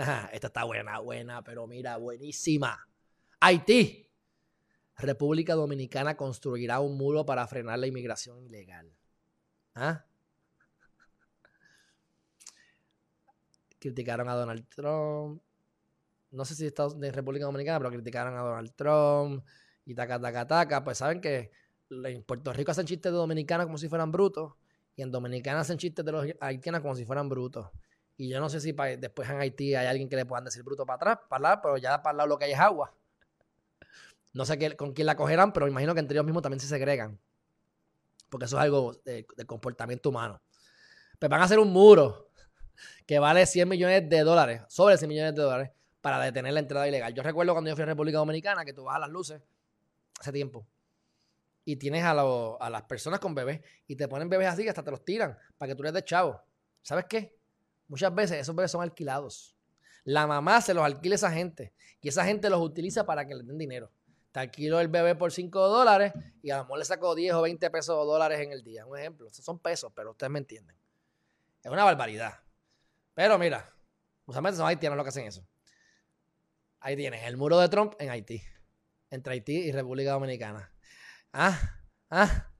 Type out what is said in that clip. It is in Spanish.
Esta está buena, buena, pero mira, buenísima. Haití. República Dominicana construirá un muro para frenar la inmigración ilegal. ¿Ah? Criticaron a Donald Trump. No sé si Estados de República Dominicana, pero criticaron a Donald Trump y taca, taca, taca. Pues saben que en Puerto Rico hacen chistes de dominicanos como si fueran brutos y en Dominicana hacen chistes de los haitianos como si fueran brutos. Y yo no sé si después en Haití hay alguien que le puedan decir bruto para atrás, para hablar, pero ya para el lado lo que hay es agua. No sé qué, con quién la cogerán, pero imagino que entre ellos mismos también se segregan. Porque eso es algo de, comportamiento humano. Pues van a hacer un muro que vale 100 millones de dólares, sobre 100 millones de dólares, para detener la entrada ilegal. Yo recuerdo cuando yo fui a República Dominicana que tú vas a las luces hace tiempo y tienes a, a las personas con bebés y te ponen bebés así hasta te los tiran para que tú les des chavo. ¿Sabes qué? Muchas veces esos bebés son alquilados. La mamá se los alquila a esa gente y esa gente los utiliza para que le den dinero. Te alquilo el bebé por 5 dólares y a lo mejor le saco 10 o 20 pesos o dólares en el día. Un ejemplo. Esos son pesos, pero ustedes me entienden. Es una barbaridad. Pero mira, usualmente son haitianos los que hacen eso. Ahí tienes el muro de Trump en Haití. Entre Haití y República Dominicana. Ah, ah.